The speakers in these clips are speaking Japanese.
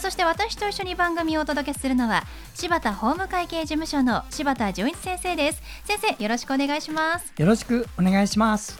そして私と一緒に番組をお届けするのは柴田法務会計事務所の柴田純一先生です。先生よろしくお願いします。よろしくお願いします。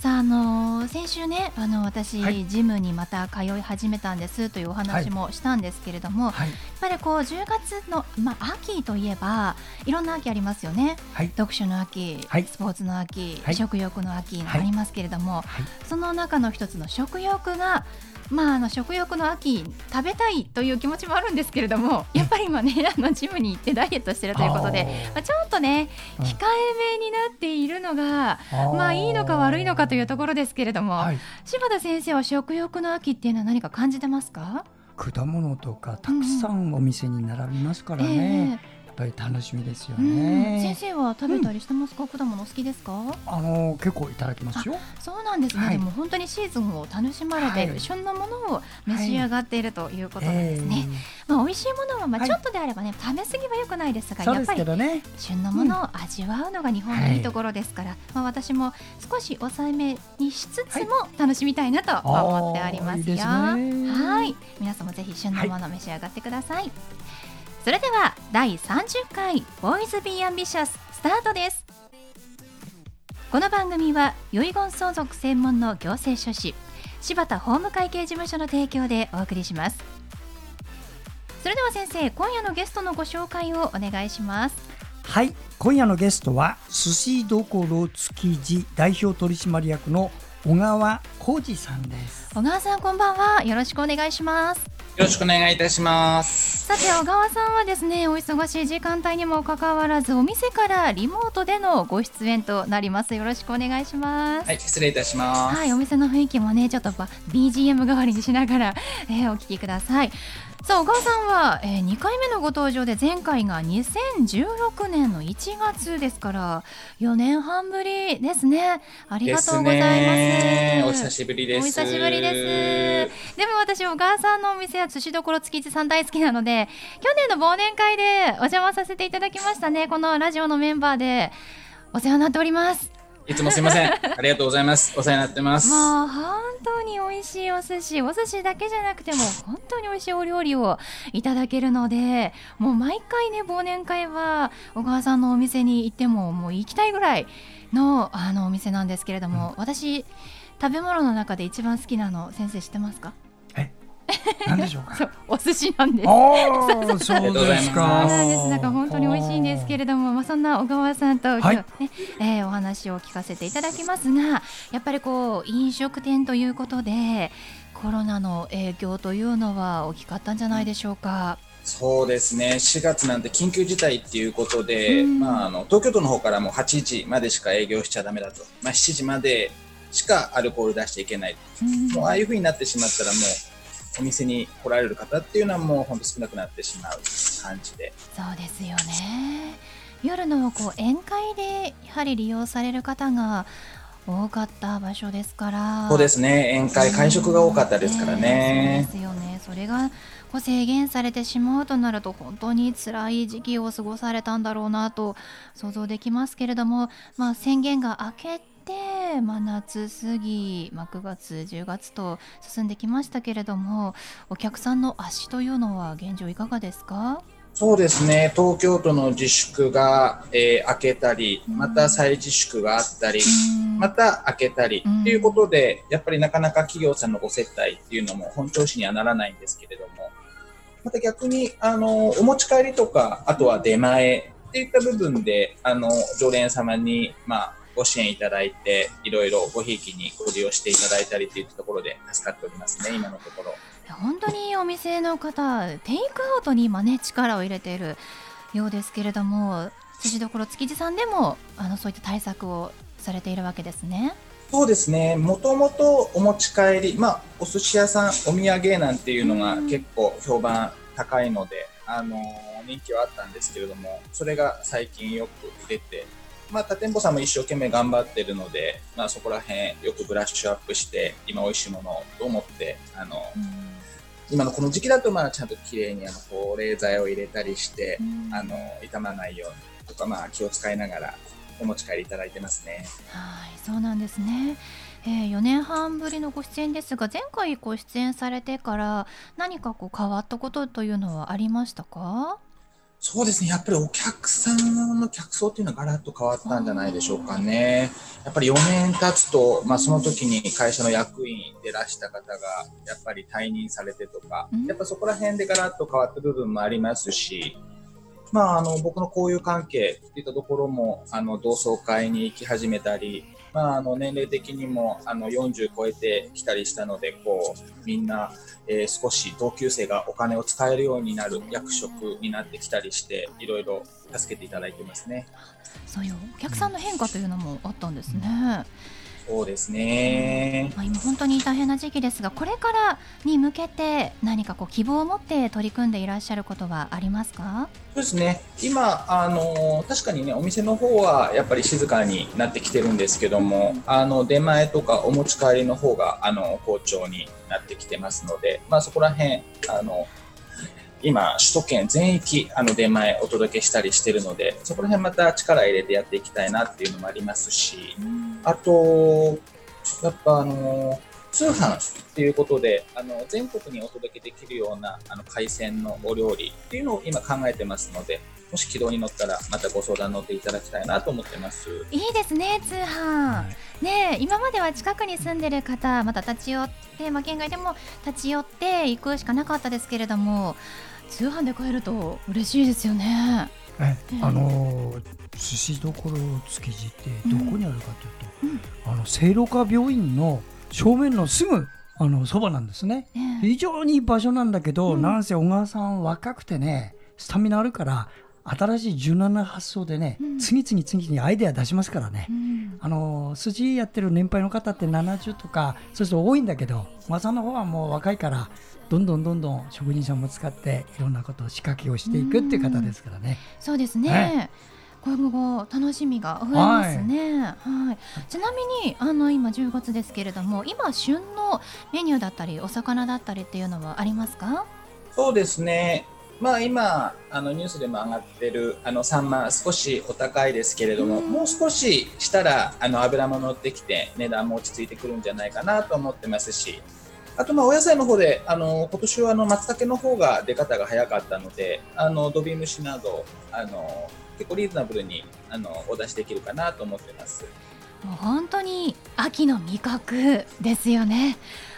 さあ、あの先週ねあの私、はい、ジムにまた通い始めたんですというお話もしたんですけれども、はい、やっぱりこう10月の、まあ、秋といえばいろんな秋ありますよね、はい、読書の秋、スポーツの秋、食欲の秋ありますけれども、その中の一つの食欲がまあ、あの食欲の秋食べたいという気持ちもあるんですけれどもやっぱり今ね あのジムに行ってダイエットしてるということでまあ、ちょっとね控えめになっているのがまあいいのか悪いのかというところですけれども、はい、柴田先生は食欲の秋っていうのは何か感じてますか？果物とかたくさんお店に並びますからね。えーぱり楽しみですよね、先生は食べたりしてますか、うん、果物好きですか？あの結構いただきますよ。そうなんですね、はい、でも本当にシーズンを楽しまれている、はい、旬のものを召し上がっているということなんですね、はい。えー、まあ美味しいものはまあちょっとであればね、食べ過ぎは良くないですがやっぱり旬のものを味わうのが日本のいいところですから、まあ私も少し抑えめにしつつも楽しみたいなと思っておりますよ、はい。皆さんもぜひ旬のものを召し上がってください。それでは第30回ボーイズビーアンビシャススタートです。この番組は遺言相続専門の行政書士柴田法務会計事務所の提供でお送りします。それでは先生今夜のゲストのご紹介をお願いします。はい今夜のゲストは寿司どころ築地代表取締役の小川浩二さんです。小川さんこんばんは。よろしくお願いしますよろしくお願いいたします。さて小川さんはですねお忙しい時間帯にもかかわらずお店からリモートでのご出演となります。よろしくお願いします。はい失礼いたします。はいお店の雰囲気もねちょっと BGM 代わりにしながら、えー、お聞きくださいさあ小川さんは、えー、2回目のご登場で前回が2016年の1月ですから4年半ぶりですね。ありがとうございます。お久しぶりです。お久しぶりです。でも私小川さんのお店は寿司どころ築地さん大好きなので去年の忘年会でお邪魔させていただきましたね。このラジオのメンバーでお世話になっておりますいつもすみません。ありがとうございます。お世話になってます。まあ、本当に美味しいお寿司、お寿司だけじゃなくても、本当に美味しいお料理をいただけるので、もう毎回ね、忘年会は、小川さんのお店に行っても、もう行きたいぐらいの、あの、お店なんですけれども、うん、私、食べ物の中で一番好きなの、先生知ってますか？何でしょうか？そうお寿司なんです。そうですか。なんです。なんか本当に美味しいんですけれども、まあそんな小川さんと今日ね、はい、えー、お話を聞かせていただきますが、やっぱりこう飲食店ということでコロナの影響というのは大きかったんじゃないでしょうか？そうですね4月なんて緊急事態っていうことで、うん、まあ、あの東京都の方からも8時までしか営業しちゃだめだと、まあ、7時までしかアルコール出しちゃいけない、うん、もうああいうふうになってしまったらもうお店に来られる方っていうのはもう本当少なくなってしまう感じで。そうですよね。夜のこう宴会でやはり利用される方が多かった場所ですから。そうですね。宴会会食が多かったですからね、そうですよね。それがこう制限されてしまうとなると本当に辛い時期を過ごされたんだろうなと想像できますけれども、まあ、宣言が明けて、まあ、夏過ぎ、まあ、9月10月と進んできましたけれどもお客さんの足というのは現状いかがですか？そうですね。東京都の自粛が、えー、明けたりまた再自粛があったり、また開けたりということでやっぱりなかなか企業さんのご接待っていうのも本調子にはならないんですけれどもまた逆にあのお持ち帰りとかあとは出前っていった部分であの常連様に、まあ、ご支援いただいて、いろいろごひいきにご利用していただいたりというところで助かっておりますね、今のところ。本当にお店の方、テイクアウトに今ね、力を入れているようですけれども、寿司どころ築地さんでもあのそういった対策をされているわけですね。そうですね、もともとお持ち帰り、まあ、お寿司屋さん、お土産なんていうのが結構評判高いので、あの人気はあったんですけれども、それが最近よく出て、まあ、他店舗さんも一生懸命頑張ってるので、まあ、そこら辺よくブラッシュアップして、今美味しいものをと思って、あの、今のこの時期だと、まあ、ちゃんと綺麗にあの保冷剤を入れたりして、あの、傷まないようにとか、まあ、気を使いながらお持ち帰りいただいてますね。はい、そうなんですね。えー、4年半ぶりのご出演ですが前回ご出演されてから何かこう変わったことというのはありましたか？そうですね、やっぱりお客さんの客層っていうのはガラッと変わったんじゃないでしょうかね。やっぱり4年経つと、まあ、その時に会社の役員でらした方がやっぱり退任されてとか、やっぱそこら辺でガラッと変わった部分もありますし、まあ、あの僕の交友関係っていったところもあの同窓会に行き始めたり、まあ、あの年齢的にもあの40超えてきたりしたのでこうみんな、えー、少し同級生がお金を使えるようになる役職になってきたりしていろいろ助けていただいてますね。そういうお客さんの変化というのもあったんですね。うんそうですね、まあ、今本当に大変な時期ですがこれからに向けて何かこう希望を持って取り組んでいらっしゃることはありますか？そうですね。今あの確かにねお店の方はやっぱり静かになってきてるんですけどもあの出前とかお持ち帰りの方があの好調になってきてますので、まあ、そこら辺あの今、首都圏全域、あの、出前お届けしたりしてるので、そこら辺また力入れてやっていきたいなっていうのもありますし、あと、やっぱあの、通販っていうことで、あの、全国にお届けできるような、あの、海鮮のお料理っていうのを今考えてますので、もし軌道に乗ったら、またご相談乗っていただきたいなと思ってます。いいですね、通販。ね今までは近くに住んでる方、また立ち寄って、まあ、県外でも立ち寄って行くしかなかったですけれども、通販で買えると嬉しいですよね。え、あの寿司どころ築地ってどこにあるかというと、うん、あの聖路加病院の正面のすぐあのそばなんですね、えー、非常にいい場所なんだけど、うん、なんせ小川さん若くてねスタミナあるから新しい柔軟な発想でね、うん、次々次々アイデア出しますからね、うん、あの筋やってる年配の方って70とかそうすると多いんだけど小川さんの方はもう若いからどんどんどんどん職人さんも使っていろんなことを仕掛けをしていくっていう方ですからね。うそうですね、はい今後楽しみが増えますね。はい、はい、ちなみにあの今10月ですけれども、今旬のメニューだったりお魚だったりっていうのはありますか？そうですね。まあ今あのニュースでも上がってるあのサンマ少しお高いですけれども、うん、もう少ししたらあの油も乗ってきて値段も落ち着いてくるんじゃないかなと思ってますし、あとまあお野菜の方で、あの今年はあの松茸の方が出方が早かったので、あのドビムシなどあの結構リーズナブルにあのお出しできるかなと思ってます。もう本当に秋の味覚ですよね。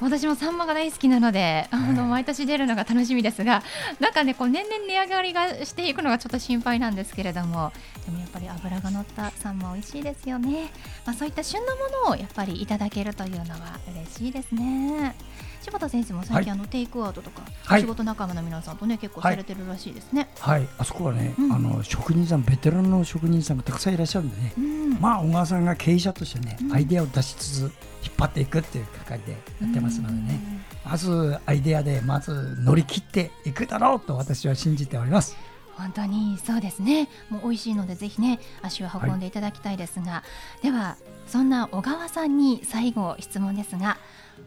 私もサンマが大好きなので、あの毎年出るのが楽しみですが、なんかね、こう年々値上がりがしていくのがちょっと心配なんですけれども、でもやっぱり脂が乗ったサンマ美味しいですよね。まあ、そういった旬のものをやっぱりいただけるというのは嬉しいですね。柴田先生も最近、あのテイクアウトとか、仕事仲間の皆さんとね結構されてるらしいですね。はい、あそこはね、あの職人さんベテランの職人さんがたくさんいらっしゃるんでね、まあ小川さんが経営者としてね、アイデアを出しつつ引っ張っていくっていう係でやってますのでね、まずアイデアでまず乗り切っていくだろうと私は信じております。本当にそうですね。もう美味しいのでぜひね足を運んでいただきたいですが、はい、ではそんな小川さんに最後質問ですが、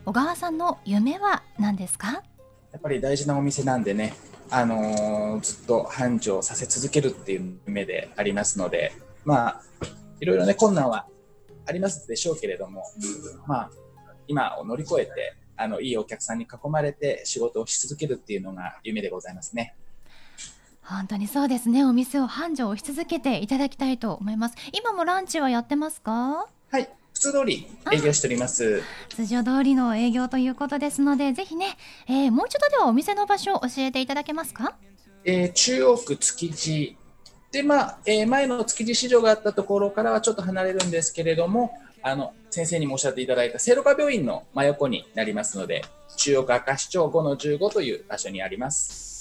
小川さんの夢は何ですか？やっぱり大事なお店なんでね、あのー、ずっと繁盛させ続けるっていう夢でありますので、まあいろいろね困難はありますでしょうけれども、まあ今を乗り越えてあのいいお客さんに囲まれて仕事をし続けるっていうのが夢でございますね。本当にそうですね。お店を繁盛し続けていただきたいと思います。今もランチはやってますか？はい、普通通り営業しております。通常通りの営業ということですので、ぜひね、えー、もう一度ではお店の場所を教えていただけますか？えー、中央区築地で、まあ、えー、前の築地市場があったところからはちょっと離れるんですけれども、あの先生にもおっしゃっていただいた聖路加病院の真横になりますので、中央区明石町5の15という場所にあります。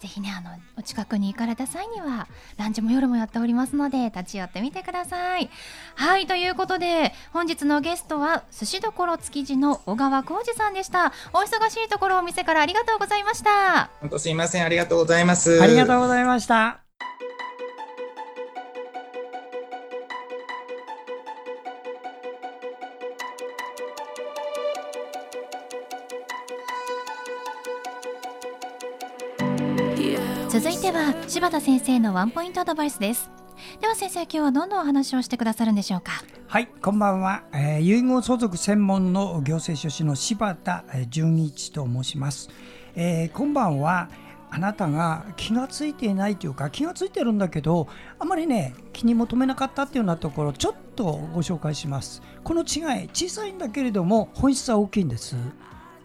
ぜひねあのお近くに行かれた際にはランチも夜もやっておりますので立ち寄ってみてください。はいということで本日のゲストは寿司どころ築地の小川浩二さんでした。お忙しいところお店からありがとうございました。本当すいません。ありがとうございます。ありがとうございました柴田先生のワンポイントアドバイスです。では先生今日はどんなお話をしてくださるんでしょうか？はいこんばんは、えー、遺言相続専門の行政書士の柴田純一と申します、えー、今晩は。あなたが気がついていないというか気がついてるんだけどあまりね気に求めなかったっていうようなところちょっとご紹介します。この違い小さいんだけれども本質は大きいんです。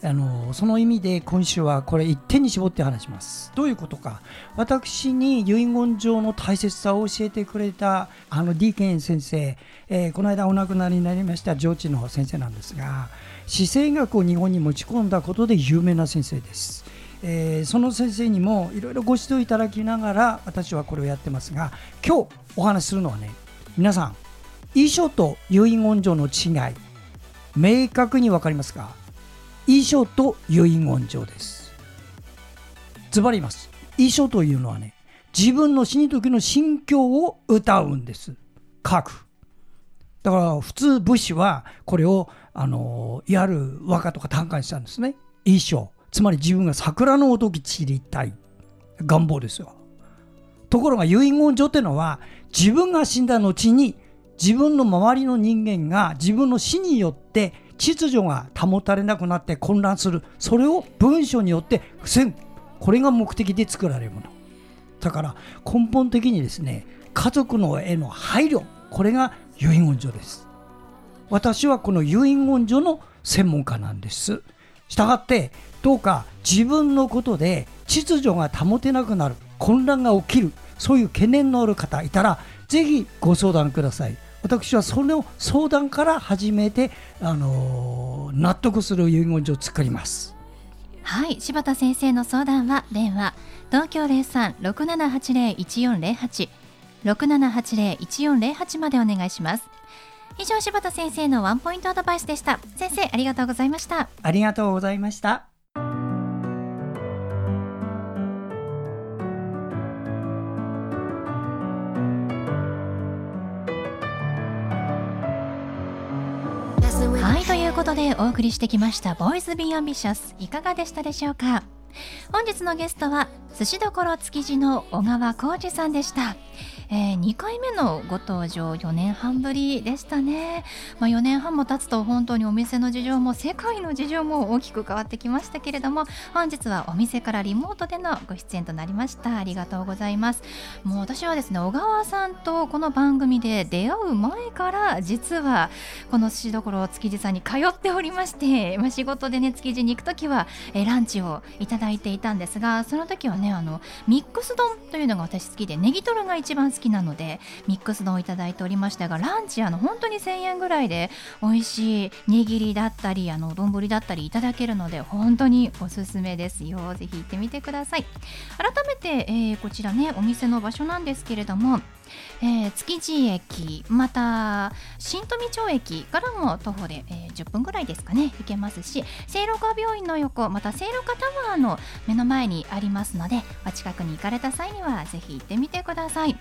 あのその意味で今週はこれ一点に絞って話します。どういうことか。私に遺言状の大切さを教えてくれたあの D ケン先生、えー、この間お亡くなりになりました上智の先生なんですが姿勢学を日本に持ち込んだことで有名な先生です、えー、その先生にもいろいろご指導いただきながら私はこれをやってますが今日お話しするのはね皆さん遺書と遺言状の違い明確に分かりますか？遺書と遺言状です。ズバリます。遺書というのはね、自分の死に時の心境を歌うんです。書く。だから普通武士はこれを、あの、やる和歌とか短歌にしたんですね。遺書。つまり自分が桜の音き散りたい。願望ですよ。ところが遺言状っていうのは自分が死んだ後に自分の周りの人間が自分の死によって秩序が保たれなくなって混乱する。それを文書によって防ぐこれが目的で作られるもの。だから根本的にですね家族のへの配慮これが遺言状です。私はこの遺言状の専門家なんです。したがってどうか自分のことで秩序が保てなくなる混乱が起きるそういう懸念のある方いたらぜひご相談ください。私はその相談から始めて、あのー、納得する遺言状を作ります。はい柴田先生の相談は電話東京03-6780-1408 6780-1408までお願いします。以上柴田先生のワンポイントアドバイスでした。先生ありがとうございました。ありがとうございましたでお送りしてきました「ボーイズ・ビー・アンビシャス」いかがでしたでしょうか？本日のゲストは寿司どころ築地の小川浩二さんでした。えー、2回目のご登場4年半ぶりでしたね、まあ、4年半も経つと本当にお店の事情も世界の事情も大きく変わってきましたけれども本日はお店からリモートでのご出演となりました。ありがとうございます。もう私はですね小川さんとこの番組で出会う前から実はこの寿司どころ築地さんに通っておりまして、まあ、仕事でね築地に行く時は、えー、ランチをいただいていたんですがその時はねあのミックス丼というのが私好きでネギトロが一番好ききなのでミックス丼をいただいておりましたがランチあの本当に1000円ぐらいで美味しい握りだったりあの丼だったりいただけるので本当におすすめですよ。ぜひ行ってみてください。改めて、えー、こちらねお店の場所なんですけれどもえー、築地駅また新富町駅からも徒歩で、えー、10分ぐらいですかね行けますし聖路加病院の横また聖路加タワーの目の前にありますのでお近くに行かれた際にはぜひ行ってみてください。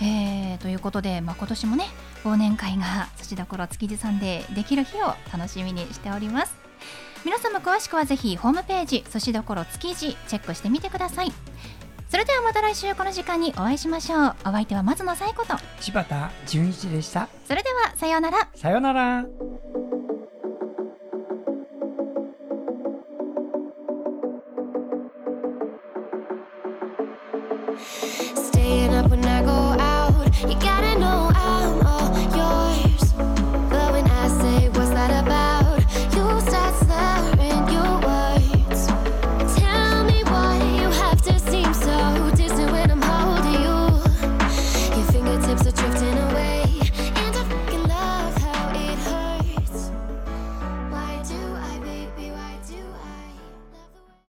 えー、ということで、まあ、今年もね忘年会が土所築地さんでできる日を楽しみにしております皆様詳しくはぜひホームページ寿司どころ築地チェックしてみてくださいそれではまた来週この時間にお会いしましょう。お相手は松野紗友子と。柴田純一でした。それではさようなら。さようなら「